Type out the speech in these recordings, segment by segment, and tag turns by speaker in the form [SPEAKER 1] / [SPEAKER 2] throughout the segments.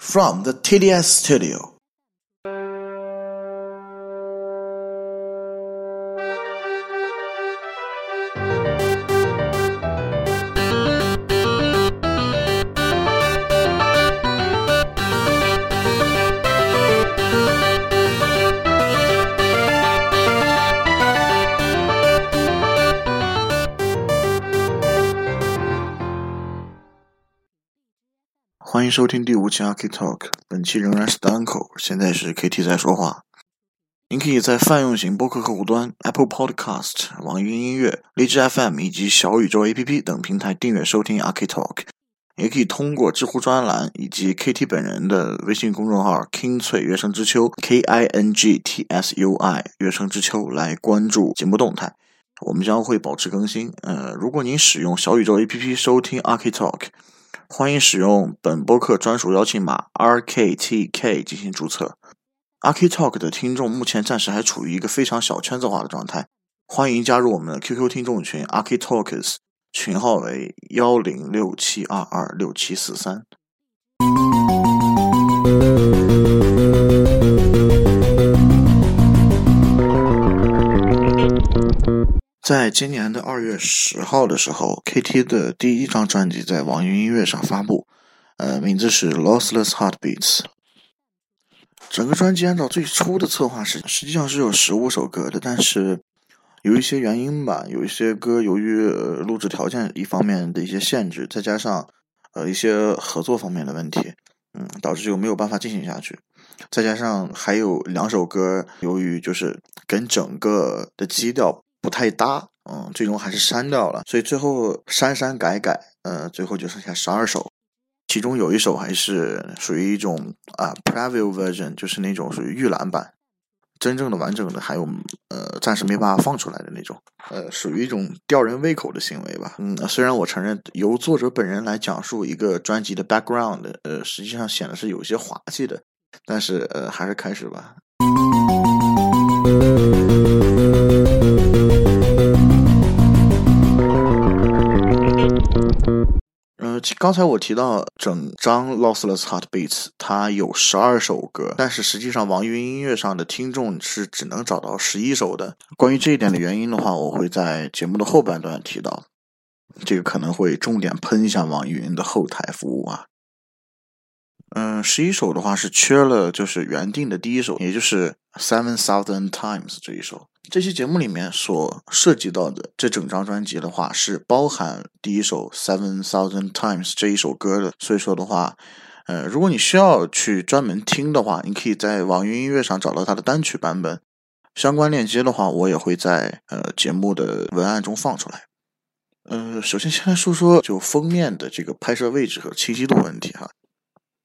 [SPEAKER 1] From the TDS studio. “收听第五期 AK Talk，本期仍然是单口，现在是 KT 在说话。您可以在泛用型播客客户端 Apple Podcast、网易云音乐、荔枝 FM 以及小宇宙 APP 等平台订阅收听 AK Talk，也可以通过知乎专栏以及 KT 本人的微信公众号 “King 翠乐声之秋 ”（K I N G T S U I） 乐声之秋来关注节目动态。我们将会保持更新。呃，如果您使用小宇宙 APP 收听 AK Talk。欢迎使用本播客专属邀请码 RKTK 进行注册。ArkTalk 的听众目前暂时还处于一个非常小圈子化的状态，欢迎加入我们的 QQ 听众群 ArkTalkers，群号为幺零六七二二六七四三。在今年的二月十号的时候，KT 的第一张专辑在网易音乐上发布，呃，名字是《Lossless Heartbeats》。整个专辑按照最初的策划是，实际上是有十五首歌的，但是有一些原因吧，有一些歌由于录制条件一方面的一些限制，再加上呃一些合作方面的问题，嗯，导致就没有办法进行下去。再加上还有两首歌，由于就是跟整个的基调。不太搭，嗯，最终还是删掉了，所以最后删删改改，呃，最后就剩下十二首，其中有一首还是属于一种啊 preview version，就是那种属于预览版，真正的完整的还有呃暂时没办法放出来的那种，呃，属于一种吊人胃口的行为吧，嗯，虽然我承认由作者本人来讲述一个专辑的 background，呃，实际上显得是有些滑稽的，但是呃，还是开始吧。刚才我提到整张《Lossless Heartbeats》，它有十二首歌，但是实际上网易云音乐上的听众是只能找到十一首的。关于这一点的原因的话，我会在节目的后半段提到。这个可能会重点喷一下网易云的后台服务啊。嗯，十一首的话是缺了，就是原定的第一首，也就是《Seven Thousand Times》这一首。这期节目里面所涉及到的这整张专辑的话，是包含第一首《Seven Thousand Times》这一首歌的。所以说的话，呃，如果你需要去专门听的话，你可以在网易云音乐上找到它的单曲版本。相关链接的话，我也会在呃节目的文案中放出来。呃，首先先来说说就封面的这个拍摄位置和清晰度问题哈。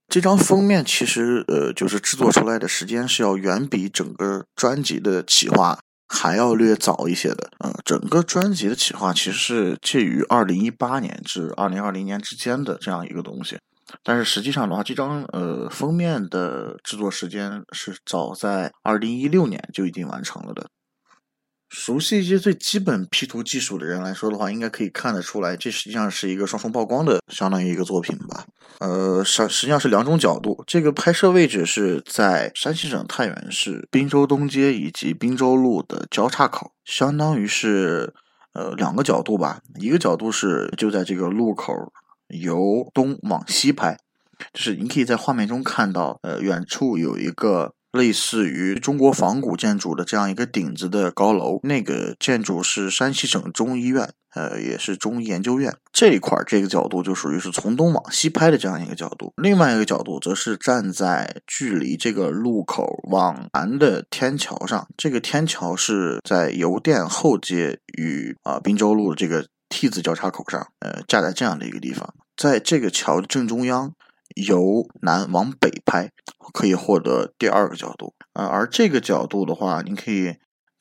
[SPEAKER 1] 这张封面其实呃就是制作出来的时间是要远比整个专辑的企划。还要略早一些的，嗯，整个专辑的企划其实是介于二零一八年至二零二零年之间的这样一个东西，但是实际上的话，这张呃封面的制作时间是早在二零一六年就已经完成了的。熟悉一些最基本 P 图技术的人来说的话，应该可以看得出来，这实际上是一个双重曝光的，相当于一个作品吧。呃，实实际上是两种角度。这个拍摄位置是在山西省太原市滨州东街以及滨州路的交叉口，相当于是呃两个角度吧。一个角度是就在这个路口由东往西拍，就是你可以在画面中看到，呃，远处有一个。类似于中国仿古建筑的这样一个顶子的高楼，那个建筑是山西省中医院，呃，也是中医研究院这一块这个角度就属于是从东往西拍的这样一个角度。另外一个角度则是站在距离这个路口往南的天桥上，这个天桥是在邮电后街与啊滨州路这个 T 字交叉口上，呃，架在这样的一个地方，在这个桥正中央。由南往北拍，可以获得第二个角度。呃，而这个角度的话，你可以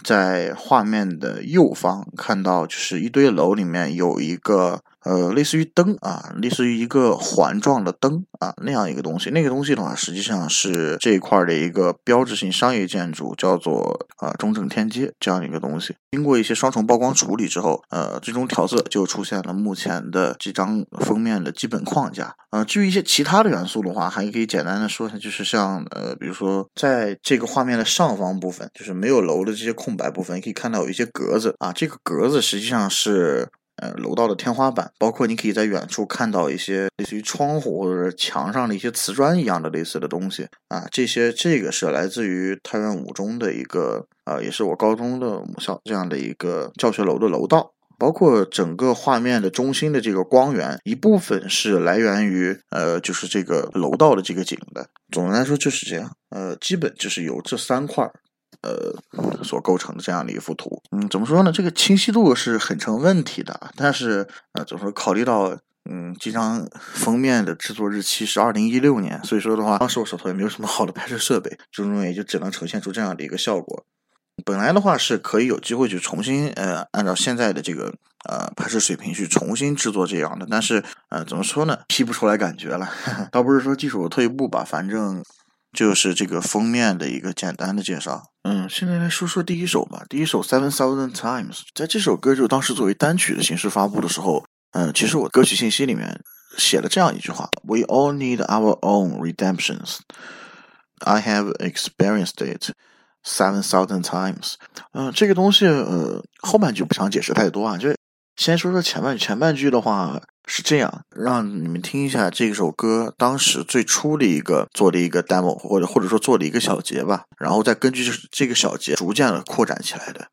[SPEAKER 1] 在画面的右方看到，就是一堆楼里面有一个呃，类似于灯啊，类似于一个环状的灯啊那样一个东西。那个东西的话，实际上是这一块的一个标志性商业建筑，叫做啊中正天街这样一个东西。经过一些双重曝光处理之后，呃，最终调色就出现了目前的这张封面的基本框架。呃，至于一些其他的元素的话，还可以简单的说一下，就是像呃，比如说在这个画面的上方部分，就是没有楼的这些空白部分，可以看到有一些格子啊，这个格子实际上是。呃，楼道的天花板，包括你可以在远处看到一些类似于窗户或者是墙上的一些瓷砖一样的类似的东西啊，这些这个是来自于太原五中的一个呃，也是我高中的母校这样的一个教学楼的楼道，包括整个画面的中心的这个光源，一部分是来源于呃，就是这个楼道的这个景的。总的来说就是这样，呃，基本就是由这三块。呃，所构成的这样的一幅图，嗯，怎么说呢？这个清晰度是很成问题的，但是呃，怎么说？考虑到嗯，这张封面的制作日期是二零一六年，所以说的话，当时我手头也没有什么好的拍摄设备，最终也就只能呈现出这样的一个效果。本来的话是可以有机会去重新呃，按照现在的这个呃拍摄水平去重新制作这样的，但是呃，怎么说呢？P 不出来感觉了，倒不是说技术退步吧，反正。就是这个封面的一个简单的介绍。嗯，现在来说说第一首吧。第一首 Seven Thousand Times，在这首歌就当时作为单曲的形式发布的时候，嗯，其实我歌曲信息里面写了这样一句话：We all need our own redemptions. I have experienced it seven thousand times。嗯，这个东西呃后半句不想解释太多啊，就先说说前半前半句的话。是这样，让你们听一下这首歌当时最初的一个做的一个 demo，或者或者说做的一个小节吧，然后再根据这个小节逐渐的扩展起来的。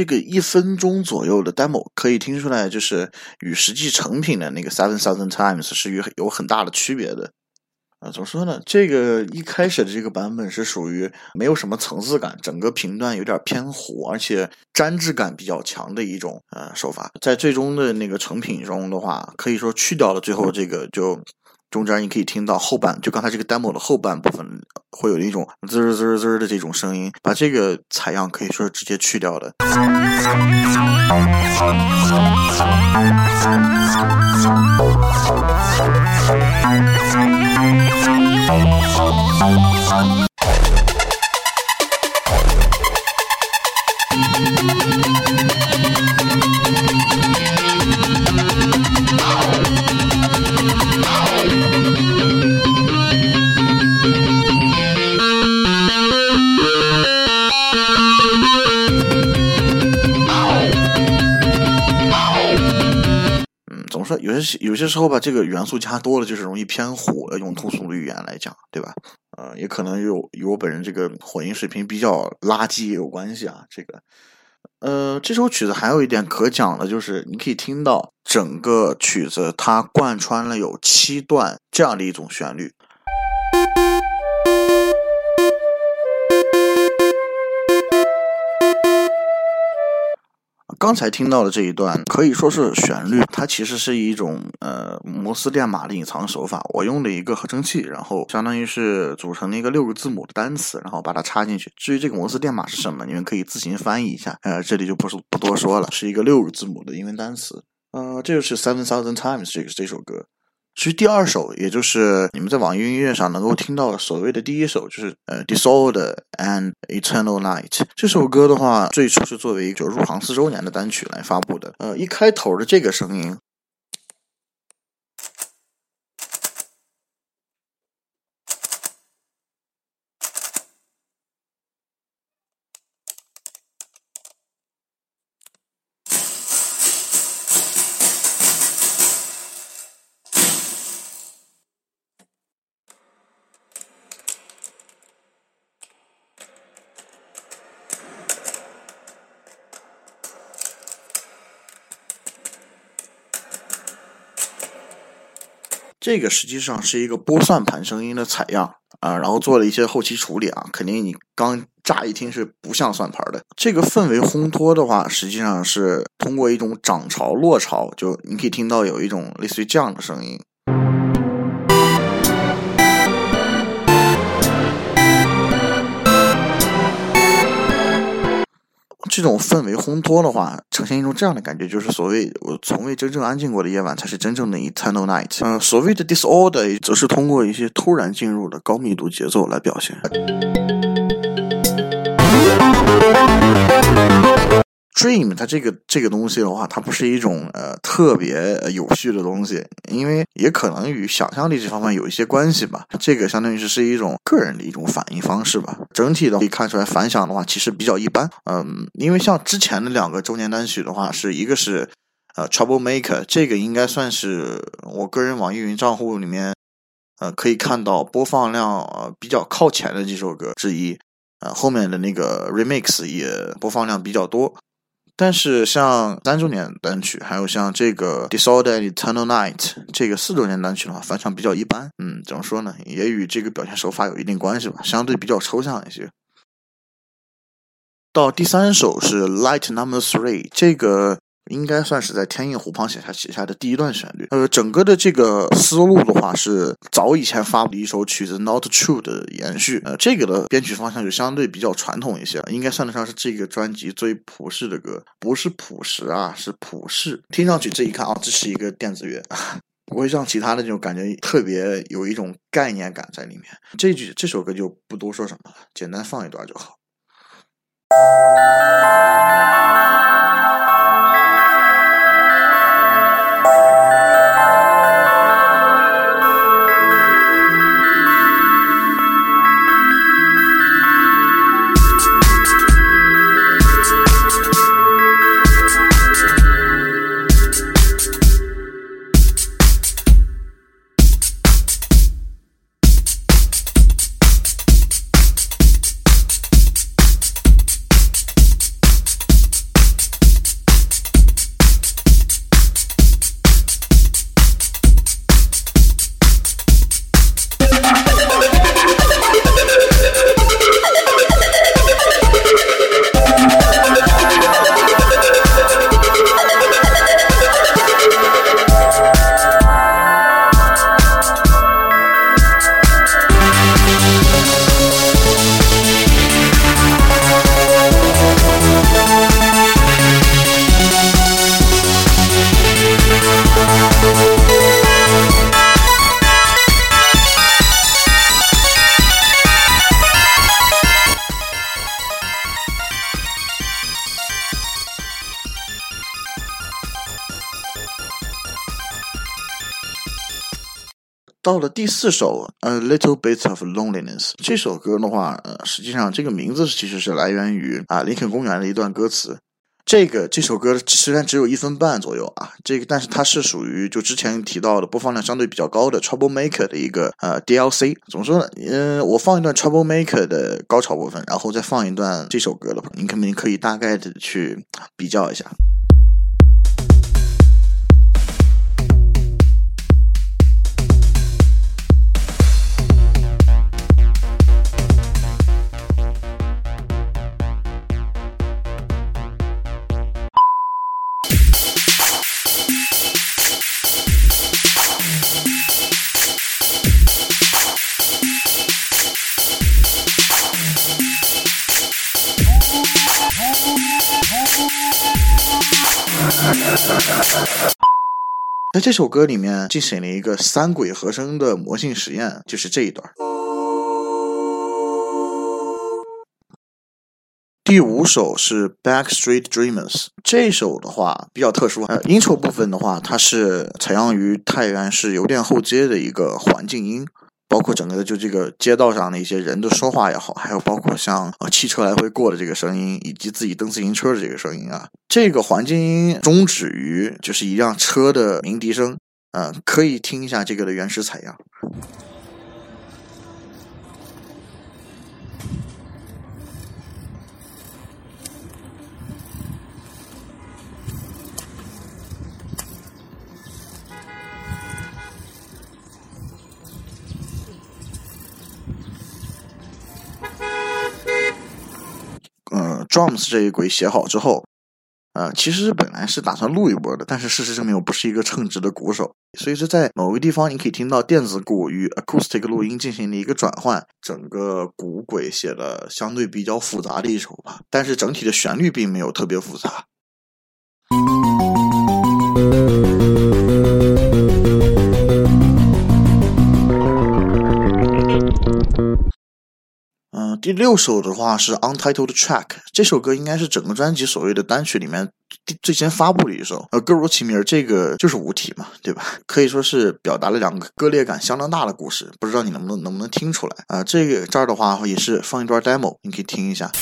[SPEAKER 1] 这个一分钟左右的 demo 可以听出来，就是与实际成品的那个 seven thousand times 是有有很大的区别的。啊，怎么说呢？这个一开始的这个版本是属于没有什么层次感，整个频段有点偏糊，而且粘质感比较强的一种呃手法。在最终的那个成品中的话，可以说去掉了最后这个就。中间你可以听到后半，就刚才这个 demo 的后半部分会有一种滋滋滋的这种声音，把这个采样可以说是直接去掉的。有些时候吧，这个元素加多了，就是容易偏虎。用通俗的语言来讲，对吧？呃，也可能有与我本人这个火音水平比较垃圾也有关系啊。这个，呃，这首曲子还有一点可讲的，就是你可以听到整个曲子它贯穿了有七段这样的一种旋律。刚才听到的这一段可以说是旋律，它其实是一种呃摩斯电码的隐藏手法。我用了一个合成器，然后相当于是组成了一个六个字母的单词，然后把它插进去。至于这个摩斯电码是什么，你们可以自行翻译一下。呃，这里就不是不多说了，是一个六个字母的英文单词。呃，这就是 Seven Thousand Times 这个这首歌。其实第二首，也就是你们在网易音乐上能够听到所谓的第一首，就是呃《Disorder and Eternal Night》这首歌的话，最初是作为一个入行四周年的单曲来发布的。呃，一开头的这个声音。这个实际上是一个拨算盘声音的采样啊，然后做了一些后期处理啊，肯定你刚乍一听是不像算盘的。这个氛围烘托的话，实际上是通过一种涨潮落潮，就你可以听到有一种类似于这样的声音。这种氛围烘托的话，呈现一种这样的感觉，就是所谓我从未真正安静过的夜晚，才是真正的 eternal night。嗯，所谓的 disorder，则是通过一些突然进入的高密度节奏来表现。Dream，它这个这个东西的话，它不是一种呃特别有序的东西，因为也可能与想象力这方面有一些关系吧。这个相当于是是一种个人的一种反应方式吧。整体的可以看出来，反响的话其实比较一般。嗯，因为像之前的两个周年单曲的话，是一个是呃 Trouble Maker，这个应该算是我个人网易云账户里面呃可以看到播放量呃比较靠前的几首歌之一。呃，后面的那个 Remix 也播放量比较多。但是像三周年单曲，还有像这个 Disorder Eternal Night 这个四周年单曲的话，反响比较一般。嗯，怎么说呢？也与这个表现手法有一定关系吧，相对比较抽象一些。到第三首是 Light Number Three，这个。应该算是在天印湖旁写下写下的第一段旋律。呃，整个的这个思路的话，是早以前发布的一首曲子《Not True》的延续。呃，这个的编曲方向就相对比较传统一些，应该算得上是这个专辑最朴实的歌，不是朴实啊，是普世。听上去这一看啊，这是一个电子乐，不会像其他的这种感觉特别有一种概念感在里面。这句这首歌就不多说什么了，简单放一段就好。到了第四首，《A Little Bit of Loneliness》这首歌的话，呃，实际上这个名字其实是来源于啊林肯公园的一段歌词。这个这首歌虽然只有一分半左右啊，这个但是它是属于就之前提到的播放量相对比较高的 Trouble Maker 的一个呃 DLC。怎么说呢？嗯，我放一段 Trouble Maker 的高潮部分，然后再放一段这首歌的话，你肯定可以大概的去比较一下。在这首歌里面进行了一个三轨和声的魔性实验，就是这一段。第五首是《Backstreet Dreamers》，这首的话比较特殊，呃，intro 部分的话，它是采样于太原市邮电后街的一个环境音。包括整个的就这个街道上的一些人的说话也好，还有包括像呃汽车来回过的这个声音，以及自己蹬自行车的这个声音啊，这个环境音终止于就是一辆车的鸣笛声，嗯，可以听一下这个的原始采样。Drums 这一轨写好之后，呃，其实本来是打算录一波的，但是事实证明我不是一个称职的鼓手，所以说在某个地方你可以听到电子鼓与 acoustic 录音进行了一个转换，整个鼓轨写的相对比较复杂的一首吧，但是整体的旋律并没有特别复杂。第六首的话是 Untitled Track，这首歌应该是整个专辑所谓的单曲里面最先发布的一首。呃，歌如其名，这个就是无题嘛，对吧？可以说是表达了两个割裂感相当大的故事，不知道你能不能能不能听出来啊？这个这儿的话也是放一段 demo，你可以听一下。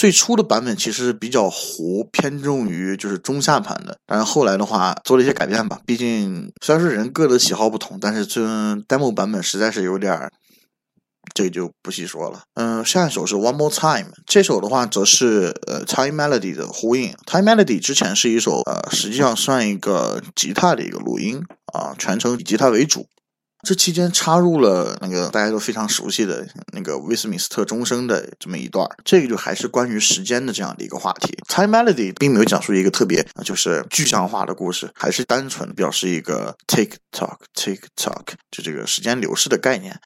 [SPEAKER 1] 最初的版本其实比较糊，偏重于就是中下盘的。但是后来的话做了一些改变吧，毕竟虽然说人各的喜好不同，但是这 demo 版本实在是有点儿，这个就不细说了。嗯，下一首是 One More Time，这首的话则是呃 Time Melody 的呼应。Time Melody 之前是一首呃实际上算一个吉他的一个录音啊，全程以吉他为主。这期间插入了那个大家都非常熟悉的那个威斯敏斯特钟声的这么一段，这个就还是关于时间的这样的一个话题。Time Melody 并没有讲述一个特别就是具象化的故事，还是单纯表示一个 Tick Tock Tick Tock 就这个时间流逝的概念。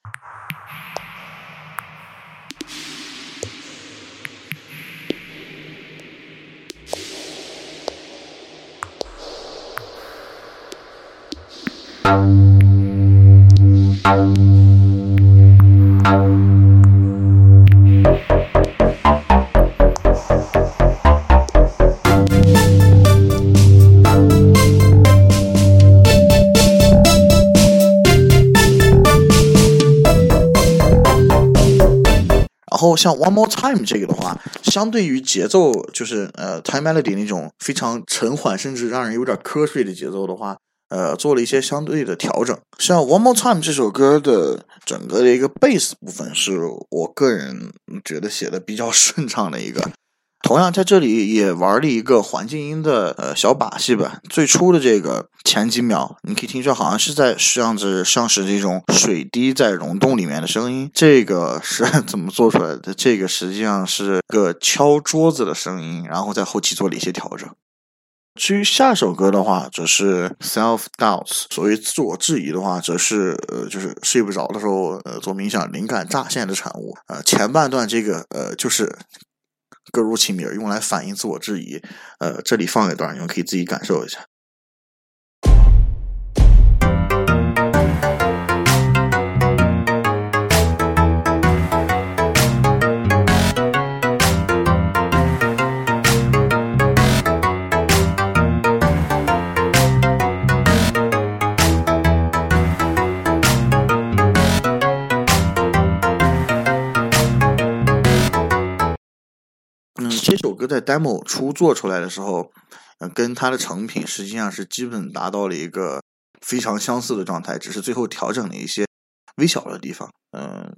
[SPEAKER 1] 然后像 One More Time 这个的话，相对于节奏，就是呃 Time Melody 那种非常沉缓，甚至让人有点瞌睡的节奏的话。呃，做了一些相对的调整。像《One More Time》这首歌的整个的一个贝斯部分，是我个人觉得写的比较 顺畅的一个。同样在这里也玩了一个环境音的呃小把戏吧。最初的这个前几秒，你可以听出好像是在像是像是这种水滴在溶洞里面的声音。这个 是怎么做出来的？这个实际上是个敲桌子的声音，然后在后期做了一些调整。至于下首歌的话，则是 self doubts，所谓自我质疑的话，则是呃就是睡不着的时候呃做冥想灵感乍现的产物。呃前半段这个呃就是。歌如其名，用来反映自我质疑。呃，这里放一段，你们可以自己感受一下。这首歌在 demo 初做出来的时候，嗯，跟它的成品实际上是基本达到了一个非常相似的状态，只是最后调整了一些微小的地方。嗯，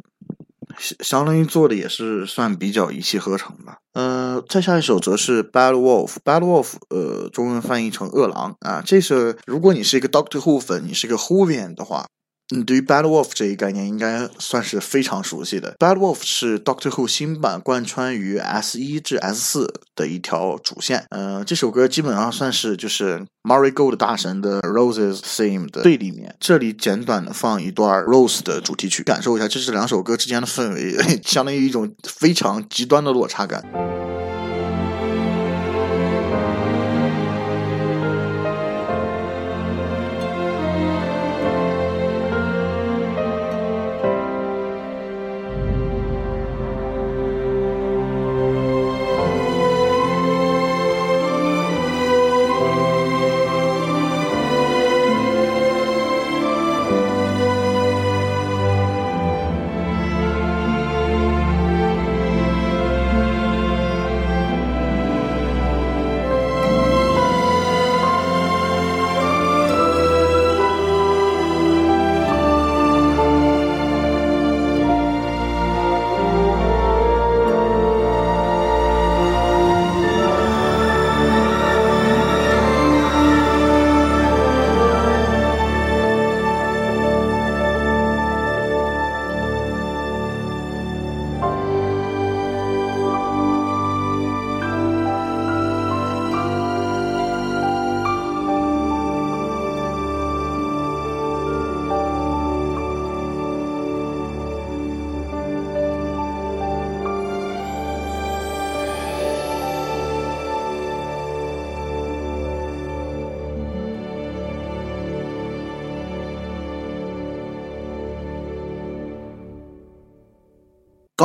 [SPEAKER 1] 相相当于做的也是算比较一气呵成吧。呃，再下一首则是 Bad Wolf，Bad Wolf，呃，中文翻译成恶狼啊。这是如果你是一个 Doctor Who 粉，你是个 Whovian 的话。嗯，对于 Bad Wolf 这一概念，应该算是非常熟悉的。Bad Wolf 是 Doctor Who 新版贯穿于 S 一至 S 四的一条主线。嗯，这首歌基本上算是就是 Mary Gold 大神的 Roses Theme 的对立面。这里简短的放一段 Rose 的主题曲，感受一下这是两首歌之间的氛围，相当于一种非常极端的落差感。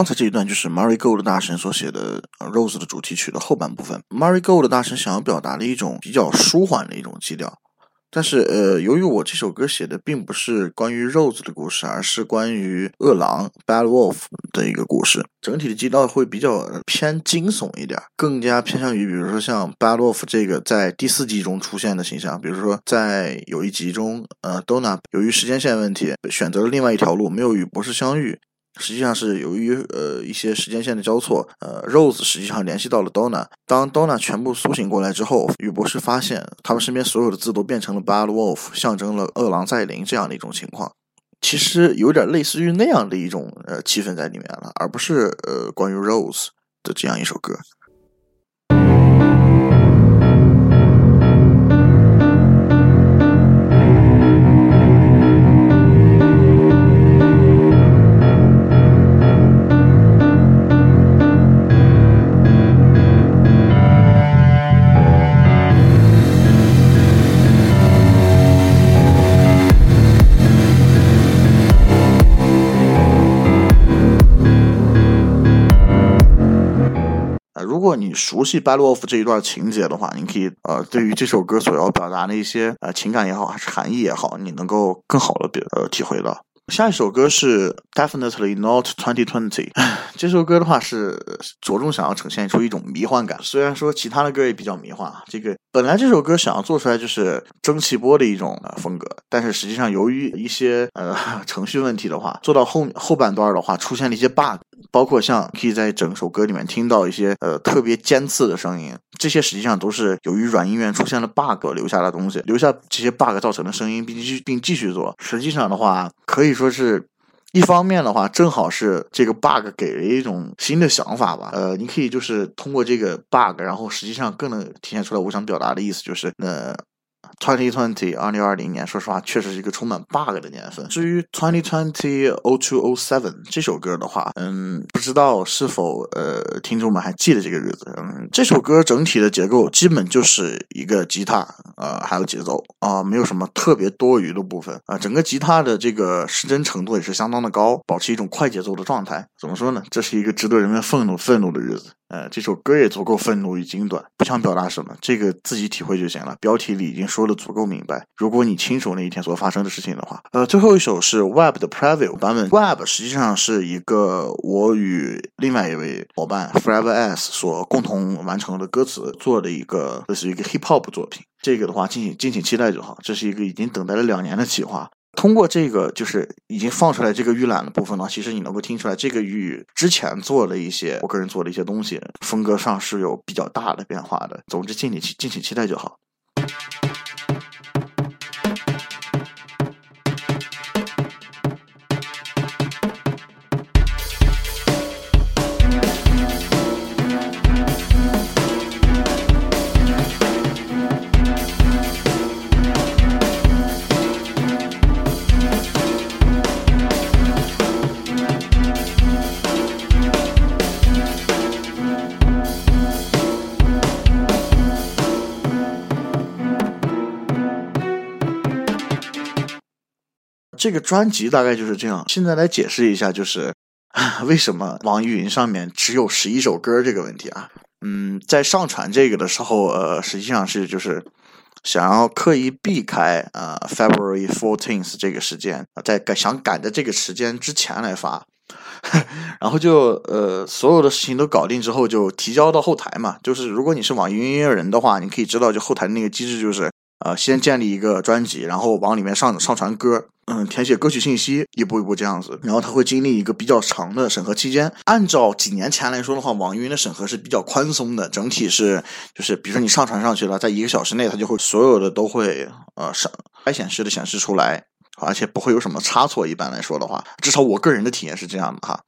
[SPEAKER 1] 刚才这一段就是 Mary Gold 大神所写的《Rose》的主题曲的后半部分。Mary Gold 大神想要表达的一种比较舒缓的一种基调，但是呃，由于我这首歌写的并不是关于 Rose 的故事，而是关于恶狼 Bad Wolf 的一个故事，整体的基调会比较偏惊悚一点，更加偏向于比如说像 Bad Wolf 这个在第四季中出现的形象，比如说在有一集中，呃，Donna 由于时间线问题选择了另外一条路，没有与博士相遇。实际上是由于呃一些时间线的交错，呃，Rose 实际上联系到了 Donna。当 Donna 全部苏醒过来之后，雨博士发现他们身边所有的字都变成了 Bad Wolf，象征了恶狼在临这样的一种情况。其实有点类似于那样的一种呃气氛在里面了，而不是呃关于 Rose 的这样一首歌。熟悉《Bad Wolf》这一段情节的话，你可以呃，对于这首歌所要表达的一些呃情感也好，还是含义也好，你能够更好的表呃体会到。下一首歌是 Definitely Not 2020，这首歌的话是着重想要呈现出一种迷幻感。虽然说其他的歌也比较迷幻啊，这个本来这首歌想要做出来就是蒸汽波的一种风格，但是实际上由于一些呃程序问题的话，做到后后半段的话出现了一些 bug，包括像可以在整首歌里面听到一些呃特别尖刺的声音，这些实际上都是由于软音源出现了 bug 留下的东西，留下这些 bug 造成的声音，并继续并继续做。实际上的话，可以说。是一方面的话，正好是这个 bug 给了一种新的想法吧。呃，你可以就是通过这个 bug，然后实际上更能体现出来我想表达的意思，就是呃。Twenty twenty 二零二零年，说实话，确实是一个充满 bug 的年份。至于 Twenty twenty o two o seven 这首歌的话，嗯，不知道是否呃听众们还记得这个日子？嗯，这首歌整体的结构基本就是一个吉他，呃，还有节奏啊，没有什么特别多余的部分啊。整个吉他的这个失真程度也是相当的高，保持一种快节奏的状态。怎么说呢？这是一个值得人们愤怒愤怒的日子。呃，这首歌也足够愤怒与精短，不想表达什么，这个自己体会就行了。标题里已经说的足够明白。如果你清楚那一天所发生的事情的话，呃，最后一首是 Web 的 Preview 版本。Web 实际上是一个我与另外一位伙伴 Forever S 所共同完成的歌词做的一个，这是一个 Hip Hop 作品。这个的话，敬请敬请期待就好。这是一个已经等待了两年的企划。通过这个，就是已经放出来这个预览的部分呢，其实你能够听出来，这个与之前做的一些我个人做的一些东西风格上是有比较大的变化的。总之，敬请期敬请期待就好。这个专辑大概就是这样。现在来解释一下，就是 为什么网易云上面只有十一首歌这个问题啊。嗯，在上传这个的时候，呃，实际上是就是想要刻意避开呃 February fourteenth 这个时间，在赶想赶在这个时间之前来发，然后就呃所有的事情都搞定之后，就提交到后台嘛。就是如果你是网易云音乐人的话，你可以知道，就后台那个机制就是。呃，先建立一个专辑，然后往里面上上传歌，嗯，填写歌曲信息，一步一步这样子，然后它会经历一个比较长的审核期间。按照几年前来说的话，网易云的审核是比较宽松的，整体是就是，比如说你上传上去了，在一个小时内，它就会所有的都会呃上该显示的显示出来，而且不会有什么差错。一般来说的话，至少我个人的体验是这样的哈。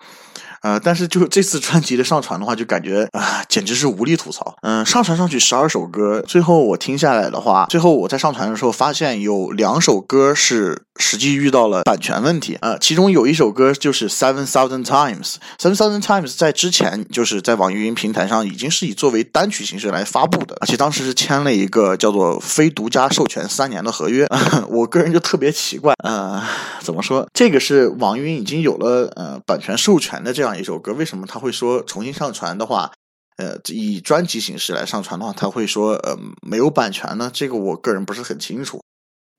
[SPEAKER 1] 呃，但是就这次专辑的上传的话，就感觉啊，简直是无力吐槽。嗯，上传上去十二首歌，最后我听下来的话，最后我在上传的时候发现有两首歌是实际遇到了版权问题。呃，其中有一首歌就是 Seven Thousand Times，Seven Thousand Times 在之前就是在网易云平台上已经是以作为单曲形式来发布的，而且当时是签了一个叫做非独家授权三年的合约。我个人就特别奇怪，呃，怎么说？这个是网易云已经有了呃版权授权的这样。一首歌为什么他会说重新上传的话，呃，以专辑形式来上传的话，他会说呃没有版权呢？这个我个人不是很清楚。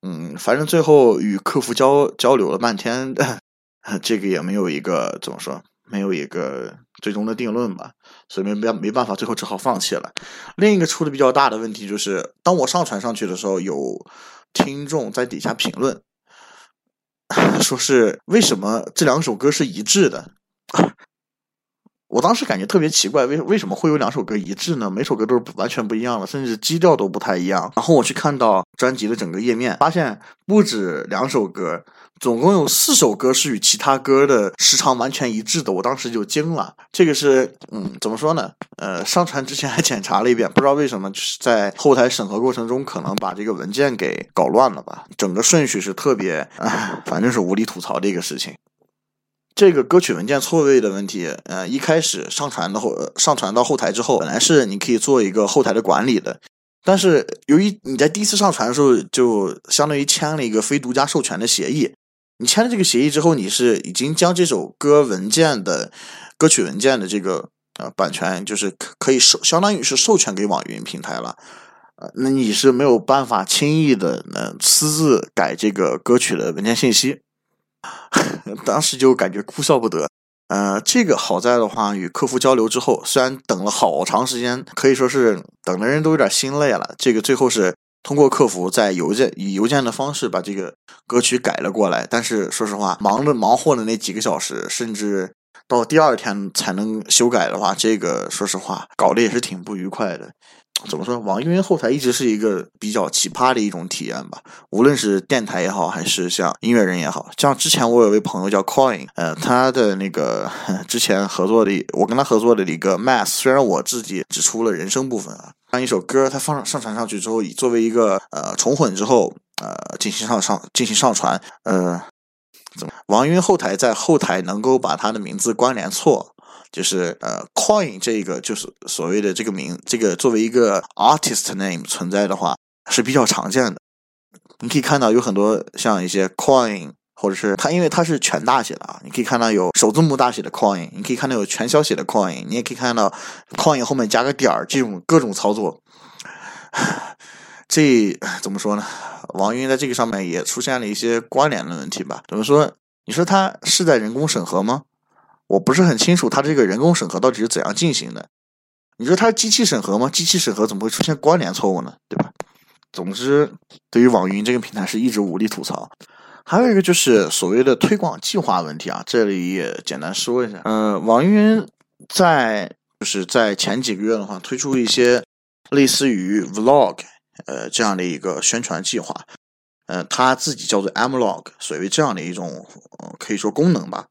[SPEAKER 1] 嗯，反正最后与客服交交流了半天，这个也没有一个怎么说，没有一个最终的定论吧，所以没没没办法，最后只好放弃了。另一个出的比较大的问题就是，当我上传上去的时候，有听众在底下评论，说是为什么这两首歌是一致的。我当时感觉特别奇怪，为为什么会有两首歌一致呢？每首歌都是完全不一样的，甚至基调都不太一样。然后我去看到专辑的整个页面，发现不止两首歌，总共有四首歌是与其他歌的时长完全一致的。我当时就惊了。这个是，嗯，怎么说呢？呃，上传之前还检查了一遍，不知道为什么就是在后台审核过程中可能把这个文件给搞乱了吧？整个顺序是特别，反正是无力吐槽的一个事情。这个歌曲文件错位的问题，呃，一开始上传的后上传到后台之后，本来是你可以做一个后台的管理的，但是由于你在第一次上传的时候就相当于签了一个非独家授权的协议，你签了这个协议之后，你是已经将这首歌文件的歌曲文件的这个呃版权，就是可以授相当于是授权给网云平台了，呃，那你是没有办法轻易的呃私自改这个歌曲的文件信息。当时就感觉哭笑不得。呃，这个好在的话，与客服交流之后，虽然等了好长时间，可以说是等的人都有点心累了。这个最后是通过客服在邮件以邮件的方式把这个歌曲改了过来。但是说实话，忙着忙活的那几个小时，甚至到第二天才能修改的话，这个说实话搞得也是挺不愉快的。怎么说？网易云后台一直是一个比较奇葩的一种体验吧。无论是电台也好，还是像音乐人也好，像之前我有位朋友叫 Coin，呃，他的那个之前合作的，我跟他合作的一个 Mass，虽然我自己只出了人声部分啊，当一首歌他放上传上去之后，以作为一个呃重混之后呃进行上上进行上传，呃，怎么？网易云后台在后台能够把他的名字关联错。就是呃，coin 这个就是所谓的这个名，这个作为一个 artist name 存在的话是比较常见的。你可以看到有很多像一些 coin，或者是它，因为它是全大写的啊，你可以看到有首字母大写的 coin，你可以看到有全小写的 coin，你也可以看到 coin 后面加个点儿，这种各种操作，这怎么说呢？王云在这个上面也出现了一些关联的问题吧？怎么说？你说它是在人工审核吗？我不是很清楚它这个人工审核到底是怎样进行的。你说它机器审核吗？机器审核怎么会出现关联错误呢？对吧？总之，对于网云这个平台是一直无力吐槽。还有一个就是所谓的推广计划问题啊，这里也简单说一下。嗯，网易云在就是在前几个月的话，推出一些类似于 vlog 呃这样的一个宣传计划。嗯，它自己叫做 mlog，所谓这样的一种可以说功能吧。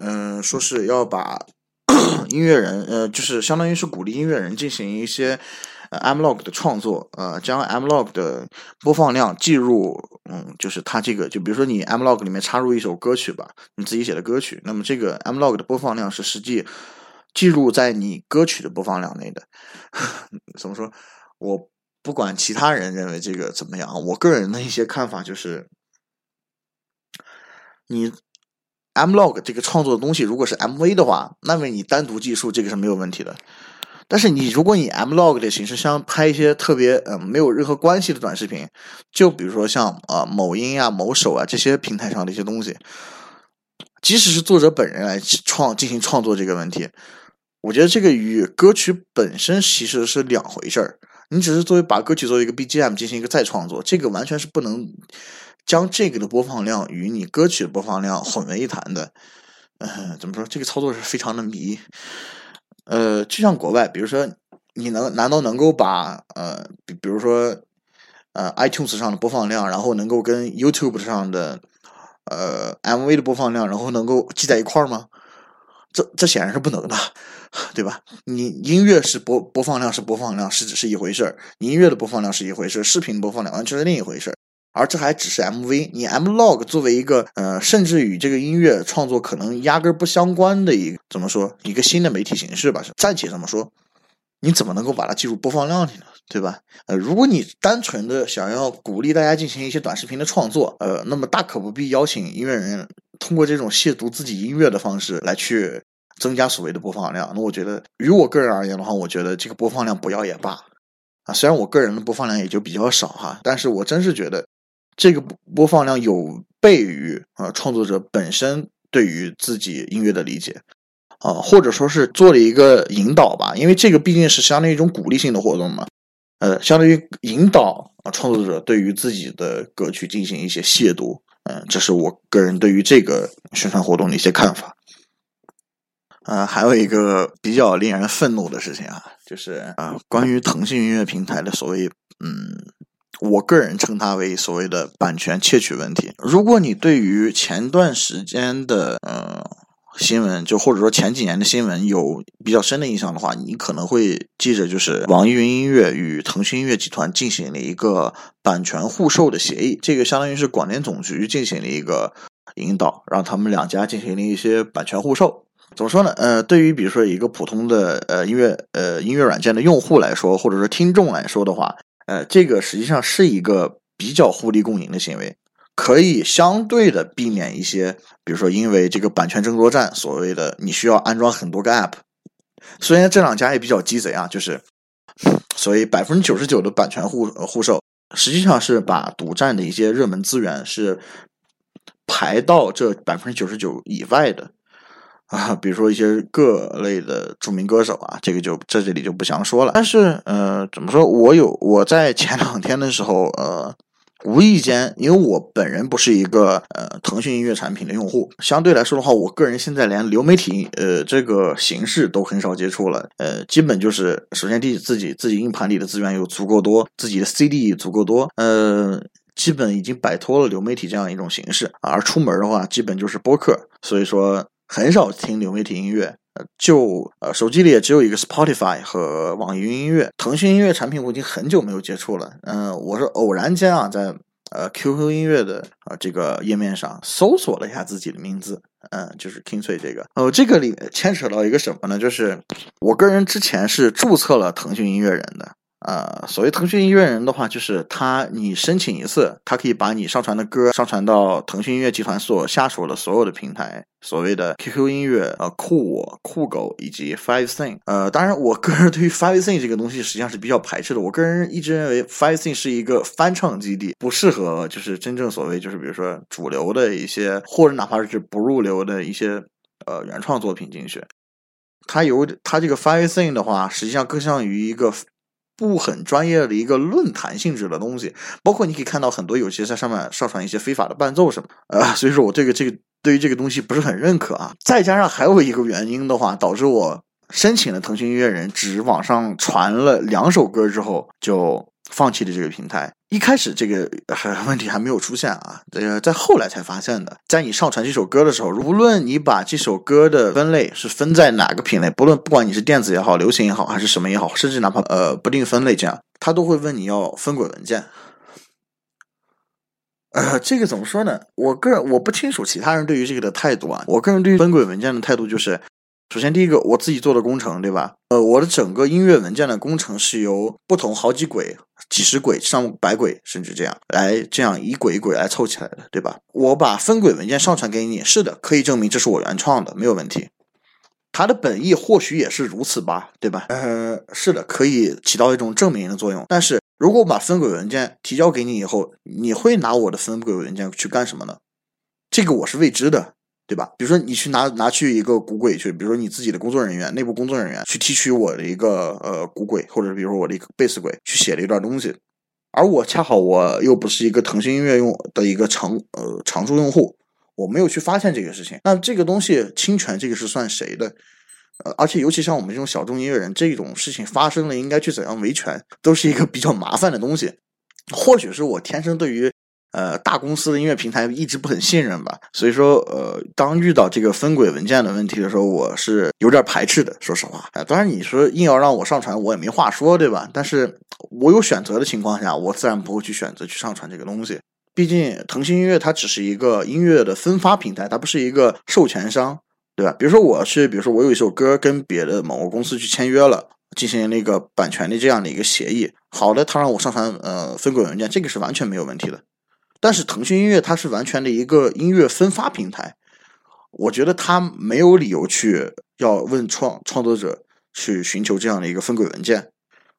[SPEAKER 1] 嗯，说是要把 音乐人，呃，就是相当于是鼓励音乐人进行一些呃，Mlog 的创作，呃，将 M log 的播放量计入，嗯，就是它这个，就比如说你 M log 里面插入一首歌曲吧，你自己写的歌曲，那么这个 M log 的播放量是实际计入在你歌曲的播放量内的。怎么说？我不管其他人认为这个怎么样，我个人的一些看法就是，你。M log 这个创作的东西，如果是 MV 的话，那么你单独计数这个是没有问题的。但是你如果以 M log 的形式，像拍一些特别嗯没有任何关系的短视频，就比如说像呃某音啊、某手啊这些平台上的一些东西，即使是作者本人来创进行创作这个问题，我觉得这个与歌曲本身其实是两回事儿。你只是作为把歌曲作为一个 BGM 进行一个再创作，这个完全是不能。将这个的播放量与你歌曲的播放量混为一谈的，嗯，怎么说？这个操作是非常的迷。呃，就像国外，比如说，你能难道能够把呃，比比如说，呃，iTunes 上的播放量，然后能够跟 YouTube 上的呃 MV 的播放量，然后能够记在一块儿吗？这这显然是不能的，对吧？你音乐是播播放量是播放量是是一回事儿，音乐的播放量是一回事儿，视频播放量完全是另一回事儿。而这还只是 MV，你 M log 作为一个呃，甚至与这个音乐创作可能压根不相关的一个怎么说一个新的媒体形式吧，暂且这么说，你怎么能够把它计入播放量里呢？对吧？呃，如果你单纯的想要鼓励大家进行一些短视频的创作，呃，那么大可不必邀请音乐人通过这种亵渎自己音乐的方式来去增加所谓的播放量。那我觉得，于我个人而言的话，我觉得这个播放量不要也罢啊。虽然我个人的播放量也就比较少哈，但是我真是觉得。这个播放量有悖于啊创作者本身对于自己音乐的理解啊，或者说是做了一个引导吧，因为这个毕竟是相当于一种鼓励性的活动嘛，呃，相当于引导啊创作者对于自己的歌曲进行一些亵渎，嗯，这是我个人对于这个宣传活动的一些看法。呃，还有一个比较令人愤怒的事情啊，就是啊，关于腾讯音乐平台的所谓嗯。我个人称它为所谓的版权窃取问题。如果你对于前段时间的呃新闻，就或者说前几年的新闻有比较深的印象的话，你可能会记着，就是网易云音乐与腾讯音乐集团进行了一个版权互授的协议。这个相当于是广电总局进行了一个引导，让他们两家进行了一些版权互授。怎么说呢？呃，对于比如说一个普通的呃音乐呃音乐软件的用户来说，或者说听众来说的话。呃，这个实际上是一个比较互利共赢的行为，可以相对的避免一些，比如说因为这个版权争夺战，所谓的你需要安装很多个 app。虽然这两家也比较鸡贼啊，就是所以百分之九十九的版权互互授，实际上是把独占的一些热门资源是排到这百分之九十九以外的啊，比如说一些各类的著名歌手啊，这个就在这里就不详说了。但是呃，怎么说？我有我在前两天的时候呃。无意间，因为我本人不是一个呃腾讯音乐产品的用户，相对来说的话，我个人现在连流媒体呃这个形式都很少接触了。呃，基本就是首先第自己自己硬盘里的资源有足够多，自己的 CD 足够多，呃，基本已经摆脱了流媒体这样一种形式。而出门的话，基本就是播客，所以说很少听流媒体音乐。就呃，手机里也只有一个 Spotify 和网易云音乐，腾讯音乐产品我已经很久没有接触了。嗯，我是偶然间啊，在呃 QQ 音乐的啊这个页面上搜索了一下自己的名字，嗯，就是 King 翠这个。哦，这个里牵扯到一个什么呢？就是我个人之前是注册了腾讯音乐人的。呃，所谓腾讯音乐人的话，就是他你申请一次，他可以把你上传的歌上传到腾讯音乐集团所下属的所有的平台，所谓的 QQ 音乐、呃酷我、酷狗以及 Five Thing。呃，当然，我个人 对于 Five Thing 这个东西实际上是比较排斥的。我个人一直认为 Five Thing 是一个翻唱基地，不适合就是真正所谓就是比如说主流的一些，或者哪怕是不入流的一些呃原创作品进去。它有它这个 Five Thing 的话，实际上更像于一个。不很专业的一个论坛性质的东西，包括你可以看到很多有些在上面上传一些非法的伴奏什么，呃，所以说我这个这个对于这个东西不是很认可啊。再加上还有一个原因的话，导致我申请了腾讯音乐人，只网上传了两首歌之后就。放弃了这个平台，一开始这个 问题还没有出现啊，这个在后来才发现的。在你上传这首歌的时候，无论你把这首歌的分类是分在哪个品类，不论不管你是电子也好，流行也好，还是什么也好，甚至哪怕呃不定分类这样，他都会问你要分轨文件。呃，这个怎么说呢？我个人我不清楚其他人对于这个的态度啊。我个人对于分轨文件的态度就是。首先，第一个我自己做的工程，对吧？呃，我的整个音乐文件的工程是由不同好几轨、几十轨、上百轨，甚至这样来这样一轨一轨来凑起来的，对吧？我把分轨文件上传给你，是的，可以证明这是我原创的，没有问题。它的本意或许也是如此吧，对吧？呃，是的，可以起到一种证明的作用。但是如果我把分轨文件提交给你以后，你会拿我的分轨文件去干什么呢？这个我是未知的。对吧？比如说你去拿拿去一个骨轨去，比如说你自己的工作人员、内部工作人员去提取我的一个呃骨轨，或者比如说我的一个贝斯轨去写了一段东西，而我恰好我又不是一个腾讯音乐用的一个常呃常驻用户，我没有去发现这个事情，那这个东西侵权这个是算谁的？呃，而且尤其像我们这种小众音乐人，这种事情发生了应该去怎样维权，都是一个比较麻烦的东西。或许是我天生对于。呃，大公司的音乐平台一直不很信任吧，所以说，呃，当遇到这个分轨文件的问题的时候，我是有点排斥的，说实话。当然你说硬要让我上传，我也没话说，对吧？但是我有选择的情况下，我自然不会去选择去上传这个东西。毕竟腾讯音乐它只是一个音乐的分发平台，它不是一个授权商，对吧？比如说我是，比如说我有一首歌跟别的某个公司去签约了，进行那个版权的这样的一个协议，好的，他让我上传呃分轨文件，这个是完全没有问题的。但是腾讯音乐它是完全的一个音乐分发平台，我觉得它没有理由去要问创创作者去寻求这样的一个分轨文件，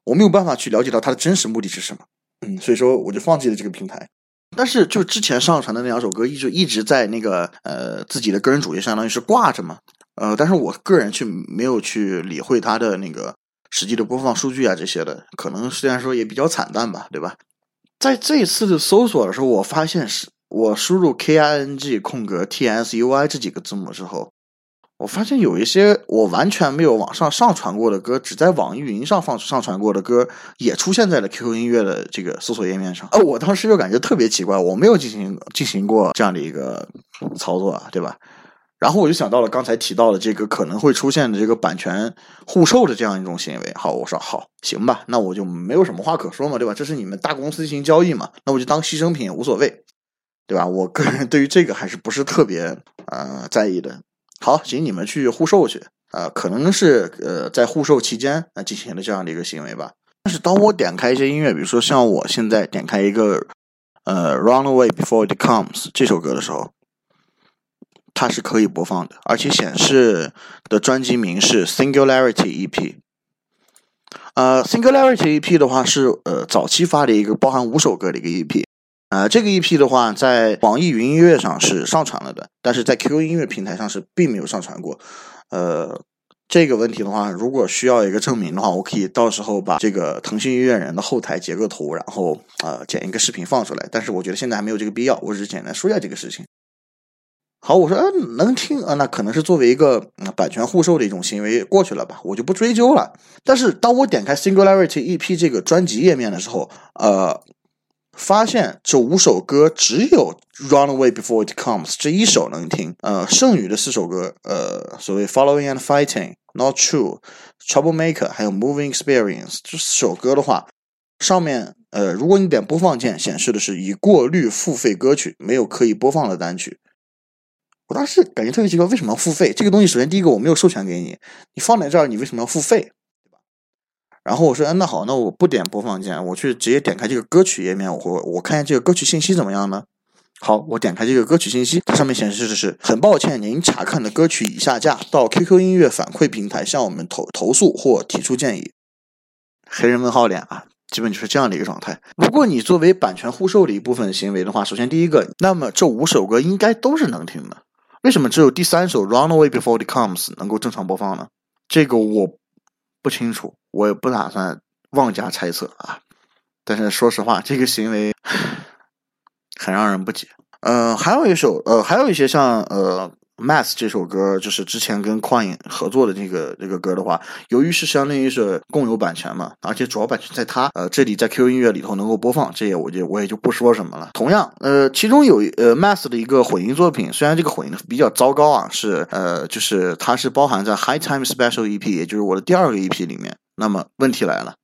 [SPEAKER 1] 我没有办法去了解到它的真实目的是什么，嗯，所以说我就放弃了这个平台。但是就之前上传的那两首歌，一直一直在那个呃自己的个人主页，相当于是挂着嘛，呃，但是我个人去没有去理会它的那个实际的播放数据啊这些的，可能虽然说也比较惨淡吧，对吧？在这一次的搜索的时候，我发现是我输入 K I N G 空格 T S U I 这几个字母之后，我发现有一些我完全没有往上上传过的歌，只在网易云上放上传过的歌，也出现在了 Q Q 音乐的这个搜索页面上。呃，我当时就感觉特别奇怪，我没有进行进行过这样的一个操作，对吧？然后我就想到了刚才提到的这个可能会出现的这个版权互售的这样一种行为。好，我说好，行吧，那我就没有什么话可说嘛，对吧？这是你们大公司进行交易嘛，那我就当牺牲品也无所谓，对吧？我个人对于这个还是不是特别呃在意的。好，请你们去互售去，呃，可能是呃在互售期间呃进行的这样的一个行为吧。但是当我点开一些音乐，比如说像我现在点开一个呃 Run Away Before It Comes 这首歌的时候。它是可以播放的，而且显示的专辑名是 Singularity EP。呃，Singularity EP 的话是呃早期发的一个包含五首歌的一个 EP。呃，这个 EP 的话，在网易云音乐上是上传了的，但是在 QQ 音乐平台上是并没有上传过。呃，这个问题的话，如果需要一个证明的话，我可以到时候把这个腾讯音乐人的后台截个图，然后呃剪一个视频放出来。但是我觉得现在还没有这个必要，我只是简单说一下这个事情。好，我说，嗯，能听啊，那可能是作为一个版权互售的一种行为过去了吧，我就不追究了。但是当我点开 Singularity EP 这个专辑页面的时候，呃。发现这五首歌只有《Run Away Before It Comes》这一首能听，呃，剩余的四首歌，呃，所谓《Following and Fighting》、《Not True》、《Troublemaker》还有《Moving Experience》这四首歌的话，上面，呃，如果你点播放键，显示的是已过滤付费歌曲，没有可以播放的单曲。我当时感觉特别奇怪，为什么要付费？这个东西首先第一个我没有授权给你，你放在这儿，你为什么要付费？然后我说，嗯，那好，那我不点播放键，我去直接点开这个歌曲页面，我会我看一下这个歌曲信息怎么样呢？好，我点开这个歌曲信息，它上面显示的是，很抱歉，您查看的歌曲已下架，到 QQ 音乐反馈平台向我们投投诉或提出建议。黑人问号脸啊，基本就是这样的一个状态。如果你作为版权互售的一部分行为的话，首先第一个，那么这五首歌应该都是能听的，为什么只有第三首《Run Away Before It Comes》能够正常播放呢？这个我。不清楚，我也不打算妄加猜测啊。但是说实话，这个行为 很让人不解。呃，还有一首，呃，还有一些像呃。Math 这首歌就是之前跟旷影合作的这个这个歌的话，由于是相当于是共有版权嘛，而且主要版权在它呃这里在 QQ 音乐里头能够播放，这也我就我也就不说什么了。同样，呃，其中有呃 Math 的一个混音作品，虽然这个混音比较糟糕啊，是呃就是它是包含在 High Time Special EP，也就是我的第二个 EP 里面。那么问题来了，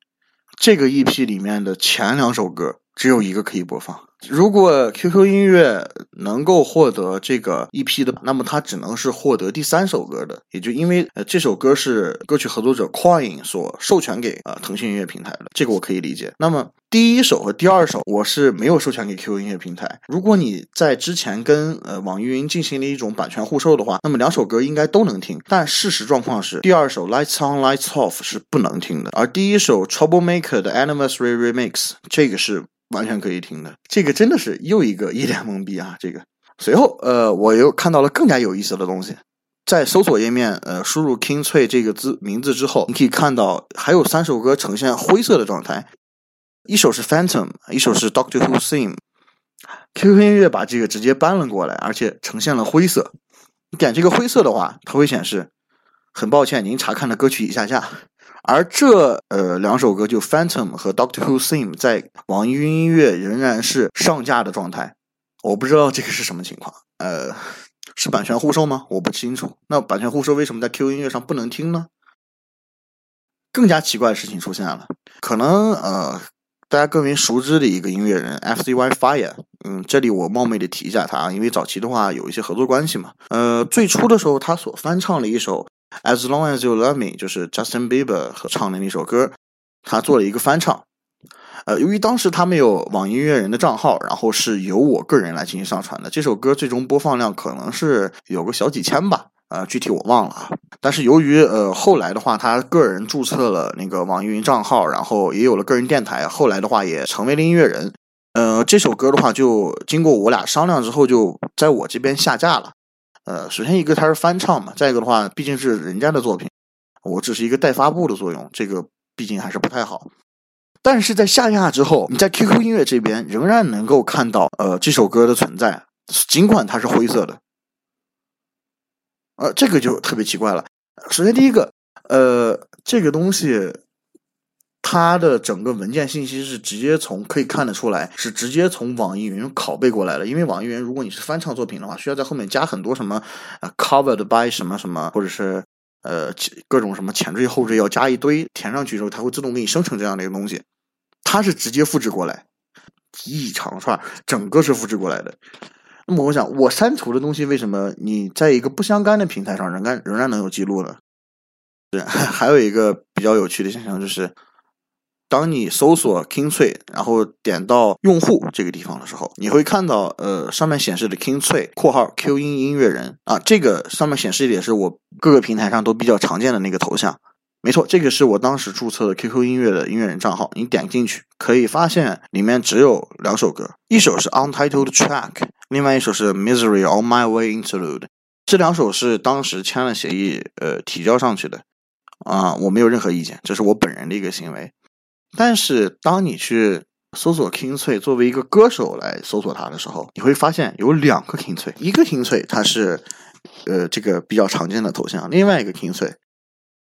[SPEAKER 1] 这个 EP 里面的前两首歌只有一个可以播放。如果 QQ 音乐能够获得这个 EP 的，那么它只能是获得第三首歌的，也就因为呃这首歌是歌曲合作者 Coin 所授权给呃腾讯音乐平台的，这个我可以理解。那么第一首和第二首我是没有授权给 QQ 音乐平台。如果你在之前跟呃网易云进行了一种版权互售的话，那么两首歌应该都能听。但事实状况是，第二首 Lights On Lights Off 是不能听的，而第一首 Troublemaker 的 Anniversary Remix 这个是。完全可以听的，这个真的是又一个一脸懵逼啊！这个随后，呃，我又看到了更加有意思的东西，在搜索页面，呃，输入 King 翠这个字名字之后，你可以看到还有三首歌呈现灰色的状态，一首是 Phantom，一首是 Doctor Who Theme。QQ 音乐把这个直接搬了过来，而且呈现了灰色。你点这个灰色的话，它会显示，很抱歉，您查看的歌曲已下架。而这呃两首歌就 Phantom 和 Doctor Who Theme 在网易云音乐仍然是上架的状态，我不知道这个是什么情况，呃，是版权互售吗？我不清楚。那版权互售为什么在 QQ 音乐上不能听呢？更加奇怪的事情出现了，可能呃大家更为熟知的一个音乐人 FCY Fire，嗯，这里我冒昧的提一下他啊，因为早期的话有一些合作关系嘛，呃，最初的时候他所翻唱的一首。As long as you love me，就是 Justin Bieber 合唱的那首歌，他做了一个翻唱。呃，由于当时他没有网音乐人的账号，然后是由我个人来进行上传的。这首歌最终播放量可能是有个小几千吧，呃，具体我忘了啊。但是由于呃后来的话，他个人注册了那个网易云账号，然后也有了个人电台，后来的话也成为了音乐人。呃，这首歌的话，就经过我俩商量之后，就在我这边下架了。呃，首先一个它是翻唱嘛，再一个的话，毕竟是人家的作品，我只是一个代发布的作用，这个毕竟还是不太好。但是在下架之后，你在 QQ 音乐这边仍然能够看到呃这首歌的存在，尽管它是灰色的。呃，这个就特别奇怪了。首先第一个，呃，这个东西。它的整个文件信息是直接从可以看得出来，是直接从网易云拷贝过来的。因为网易云，如果你是翻唱作品的话，需要在后面加很多什么呃 covered by 什么什么，或者是呃各种什么前缀后缀要加一堆填上去之后，它会自动给你生成这样的一个东西。它是直接复制过来一长串，整个是复制过来的。那么我想，我删除的东西为什么你在一个不相干的平台上仍然仍然能有记录呢？对，还有一个比较有趣的现象就是。当你搜索 King 翠，然后点到用户这个地方的时候，你会看到，呃，上面显示的 King 翠（括号 Q 音音乐人）啊，这个上面显示的也是我各个平台上都比较常见的那个头像。没错，这个是我当时注册的 QQ 音乐的音乐人账号。你点进去可以发现里面只有两首歌，一首是 Untitled Track，另外一首是 Misery on My Way Interlude。这两首是当时签了协议，呃，提交上去的。啊，我没有任何意见，这是我本人的一个行为。但是当你去搜索 King 翠作为一个歌手来搜索他的时候，你会发现有两个 King 翠，一个 King 翠它是呃这个比较常见的头像，另外一个 King 翠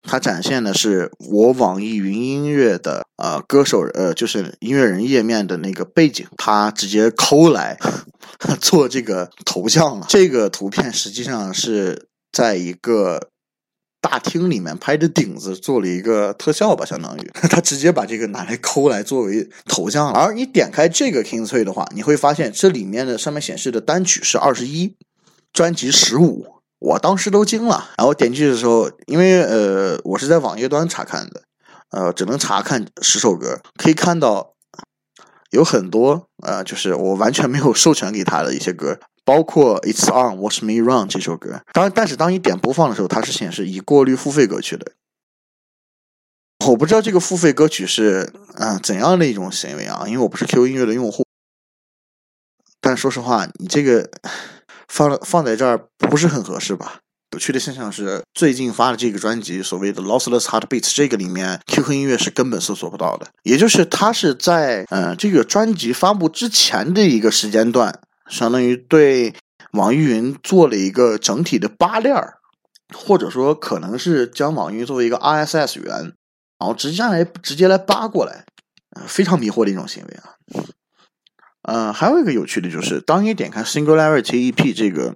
[SPEAKER 1] 它展现的是我网易云音乐的呃歌手呃就是音乐人页面的那个背景，它直接抠来做这个头像了。这个图片实际上是在一个。大厅里面拍着顶子做了一个特效吧，相当于 他直接把这个拿来抠来作为头像了。而你点开这个 King's Tree 的话，你会发现这里面的上面显示的单曲是二十一，专辑十五。我当时都惊了。然后点进去的时候，因为呃我是在网页端查看的，呃只能查看十首歌，可以看到有很多呃就是我完全没有授权给他的一些歌。包括 It's On Watch Me Run 这首歌，当但是当你点播放的时候，它是显示已过滤付费歌曲的。我不知道这个付费歌曲是啊怎样的一种行为啊，因为我不是 QQ 音乐的用户。但说实话，你这个放放在这儿不是很合适吧？有趣的现象是，最近发的这个专辑，所谓的 Lossless Heartbeats，这个里面 QQ 音乐是根本搜索不到的，也就是它是在嗯这个专辑发布之前的一个时间段。相当于对网易云做了一个整体的扒链儿，或者说可能是将网易云作为一个 RSS 源，然后直接来直接来扒过来，非常迷惑的一种行为啊。呃，还有一个有趣的就是，当你点开 Singularity EP 这个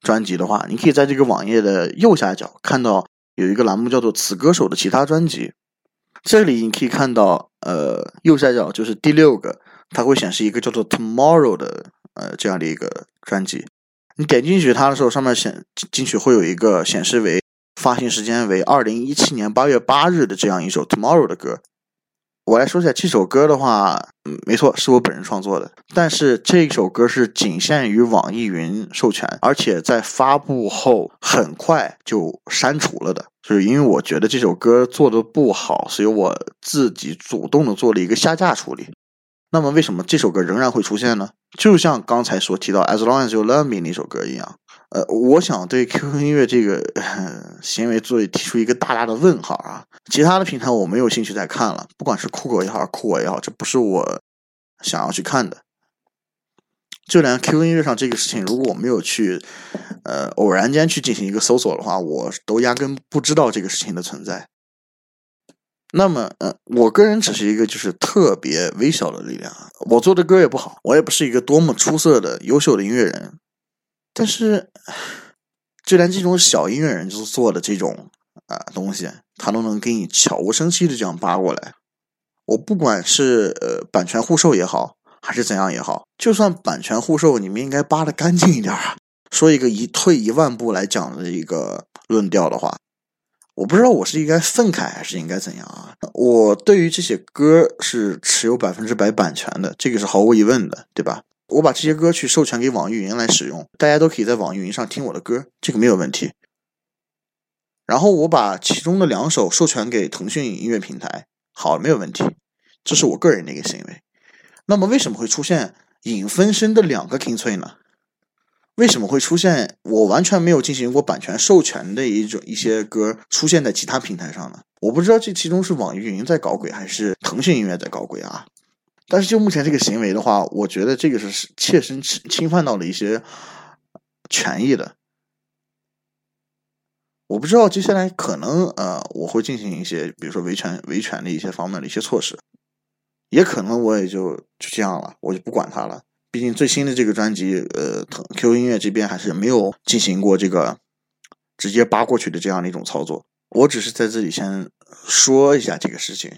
[SPEAKER 1] 专辑的话，你可以在这个网页的右下角看到有一个栏目叫做“此歌手的其他专辑”，这里你可以看到，呃，右下角就是第六个，它会显示一个叫做 Tomorrow 的。呃，这样的一个专辑，你点进去它的时候，上面显进去会有一个显示为发行时间为二零一七年八月八日的这样一首 Tomorrow 的歌。我来说一下这首歌的话，嗯，没错，是我本人创作的，但是这首歌是仅限于网易云授权，而且在发布后很快就删除了的，就是因为我觉得这首歌做的不好，所以我自己主动的做了一个下架处理。那么为什么这首歌仍然会出现呢？就像刚才所提到《As Long As You Love Me》那首歌一样，呃，我想对 QQ 音乐这个行为做提出一个大大的问号啊！其他的平台我没有兴趣再看了，不管是酷狗也好，酷我也好，这不是我想要去看的。就连 QQ 音乐上这个事情，如果我没有去呃偶然间去进行一个搜索的话，我都压根不知道这个事情的存在。那么，呃，我个人只是一个就是特别微小的力量，我做的歌也不好，我也不是一个多么出色的、优秀的音乐人，但是，就连这种小音乐人就做的这种啊东西，他都能给你悄无声息的这样扒过来。我不管是呃版权互授也好，还是怎样也好，就算版权互授，你们应该扒的干净一点啊。说一个一退一万步来讲的一个论调的话。我不知道我是应该愤慨还是应该怎样啊？我对于这些歌是持有百分之百版权的，这个是毫无疑问的，对吧？我把这些歌曲授权给网易云来使用，大家都可以在网易云上听我的歌，这个没有问题。然后我把其中的两首授权给腾讯音乐平台，好，没有问题，这是我个人的一个行为。那么为什么会出现影分身的两个 King 翠呢？为什么会出现我完全没有进行过版权授权的一种一些歌出现在其他平台上呢？我不知道这其中是网易云在搞鬼还是腾讯音乐在搞鬼啊？但是就目前这个行为的话，我觉得这个是切身侵侵犯到了一些权益的。我不知道接下来可能呃我会进行一些比如说维权维权的一些方面的一些措施，也可能我也就就这样了，我就不管它了。毕竟最新的这个专辑，呃，QQ 音乐这边还是没有进行过这个直接扒过去的这样的一种操作。我只是在这里先说一下这个事情，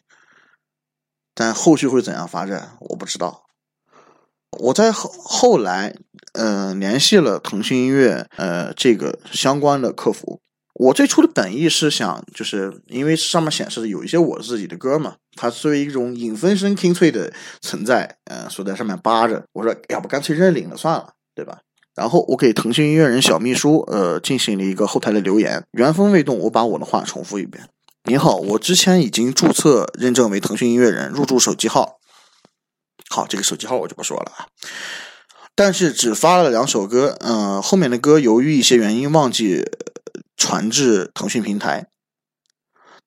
[SPEAKER 1] 但后续会怎样发展，我不知道。我在后后来，嗯，联系了腾讯音乐，呃，这个相关的客服。我最初的本意是想，就是因为上面显示的有一些我自己的歌嘛，它作为一种影分身听脆的存在，嗯，所在上面扒着。我说，要不干脆认领了算了，对吧？然后我给腾讯音乐人小秘书，呃，进行了一个后台的留言，原封未动，我把我的话重复一遍。你好，我之前已经注册认证为腾讯音乐人，入驻手机号。好，这个手机号我就不说了啊。但是只发了两首歌，嗯，后面的歌由于一些原因忘记传至腾讯平台。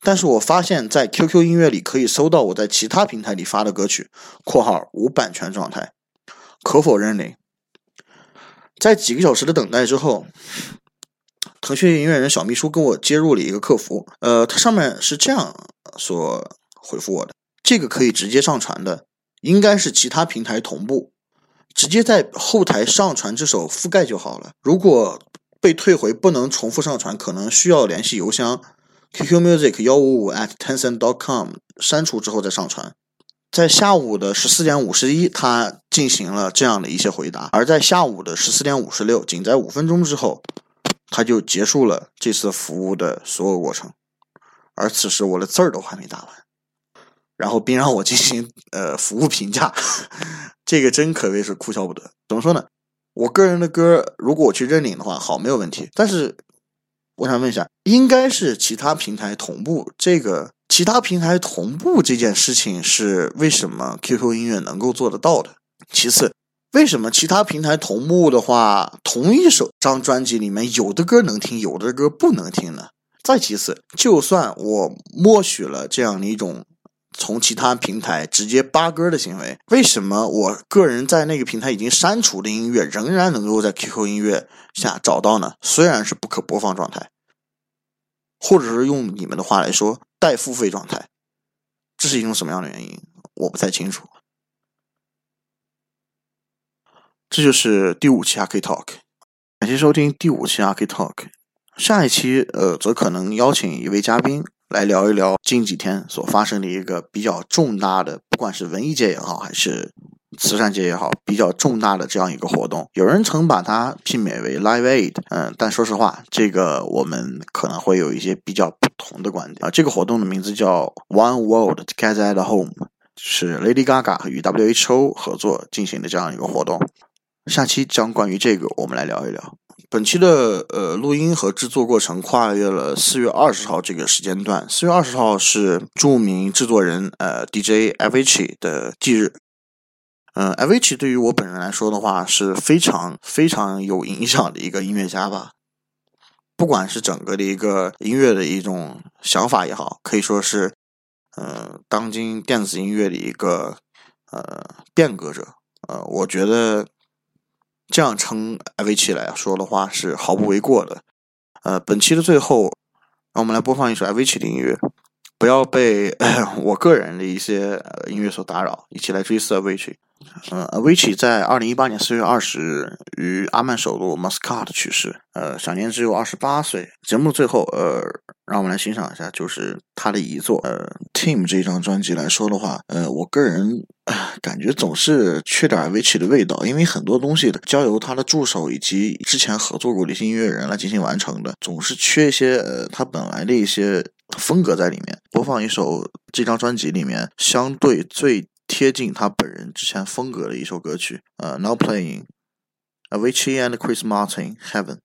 [SPEAKER 1] 但是我发现，在 QQ 音乐里可以搜到我在其他平台里发的歌曲（括号无版权状态）。可否认领？在几个小时的等待之后，腾讯音乐人小秘书跟我接入了一个客服，呃，它上面是这样所回复我的：这个可以直接上传的，应该是其他平台同步，直接在后台上传这首覆盖就好了。如果被退回不能重复上传，可能需要联系邮箱。QQ Music 幺五五 at tencent dot com 删除之后再上传。在下午的十四点五十一，他进行了这样的一些回答；而在下午的十四点五十六，仅在五分钟之后，他就结束了这次服务的所有过程。而此时我的字儿都还没打完，然后并让我进行呃服务评价，这个真可谓是哭笑不得。怎么说呢？我个人的歌，如果我去认领的话，好没有问题，但是。我想问一下，应该是其他平台同步。这个其他平台同步这件事情是为什么 QQ 音乐能够做得到的？其次，为什么其他平台同步的话，同一首张专辑里面有的歌能听，有的歌不能听呢？再其次，就算我默许了这样的一种从其他平台直接扒歌的行为，为什么我个人在那个平台已经删除的音乐，仍然能够在 QQ 音乐下找到呢？虽然是不可播放状态。或者是用你们的话来说，待付费状态，这是一种什么样的原因？我不太清楚。这就是第五期阿 K Talk，感谢收听第五期阿 K Talk。下一期呃，则可能邀请一位嘉宾来聊一聊近几天所发生的一个比较重大的，不管是文艺界也好，还是。慈善界也好，比较重大的这样一个活动，有人曾把它媲美为 Live Aid，嗯，但说实话，这个我们可能会有一些比较不同的观点啊。这个活动的名字叫 One World Together at Home，是 Lady Gaga 与 WHO 合作进行的这样一个活动。下期将关于这个我们来聊一聊。本期的呃录音和制作过程跨越了四月二十号这个时间段，四月二十号是著名制作人呃 DJ Avicii 的忌日。嗯，Avicii 对于我本人来说的话是非常非常有影响的一个音乐家吧。不管是整个的一个音乐的一种想法也好，可以说是，嗯，当今电子音乐的一个呃变革者。呃，我觉得这样称艾维奇来说的话是毫不为过的。呃，本期的最后，让我们来播放一首艾维奇的音乐。不要被 我个人的一些音乐所打扰，一起来追思艾维奇呃，Vich 在二零一八年四月二十日于阿曼首都 Muscat 去世，呃，享年只有二十八岁。节目最后，呃，让我们来欣赏一下，就是他的遗作，呃，Team 这张专辑来说的话，呃，我个人感觉总是缺点 Avicii 的味道，因为很多东西交由他的助手以及之前合作过的一些音乐人来进行完成的，总是缺一些呃他本来的一些风格在里面。播放一首这张专辑里面相对最。贴近他本人之前风格的一首歌曲，呃，Now Playing，Avicii and Chris Martin Heaven。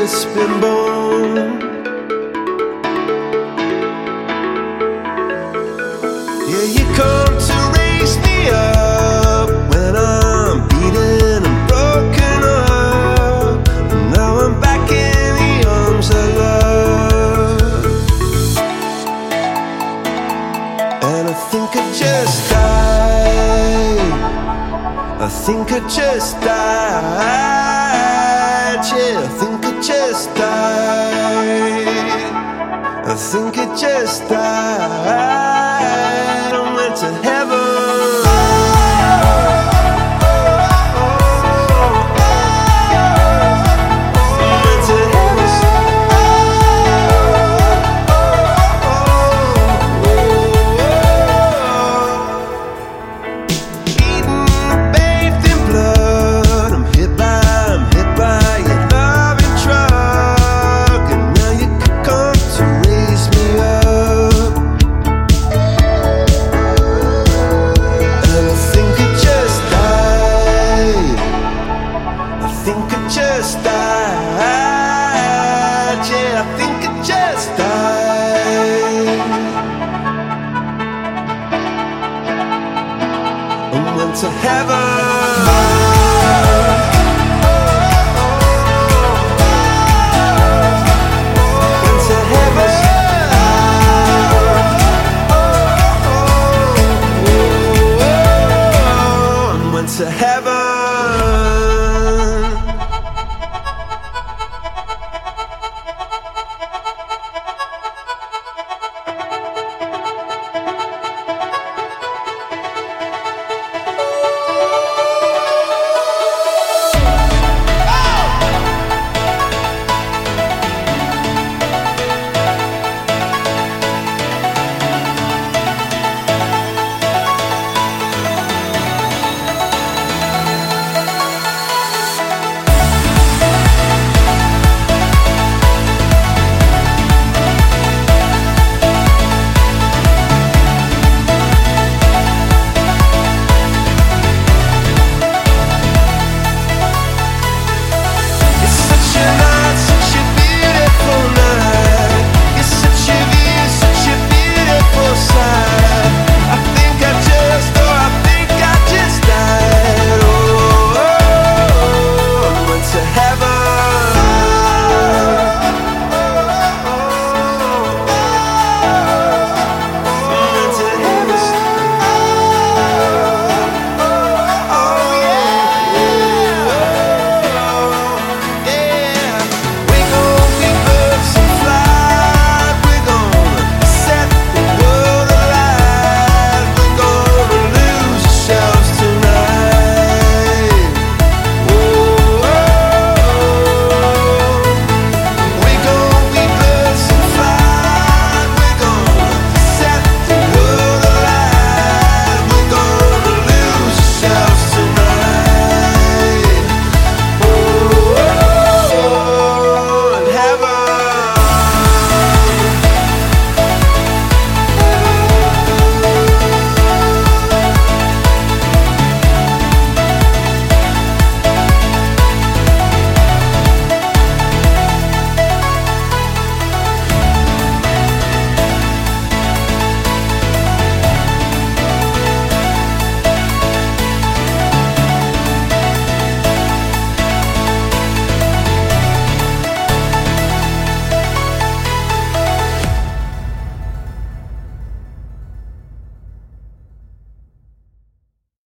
[SPEAKER 1] just been born. Yeah,
[SPEAKER 2] you come to raise me up when I'm beaten and broken up. And now I'm back in the arms of love. And
[SPEAKER 1] I think I just died. I think I just died just
[SPEAKER 2] died. I think it just died.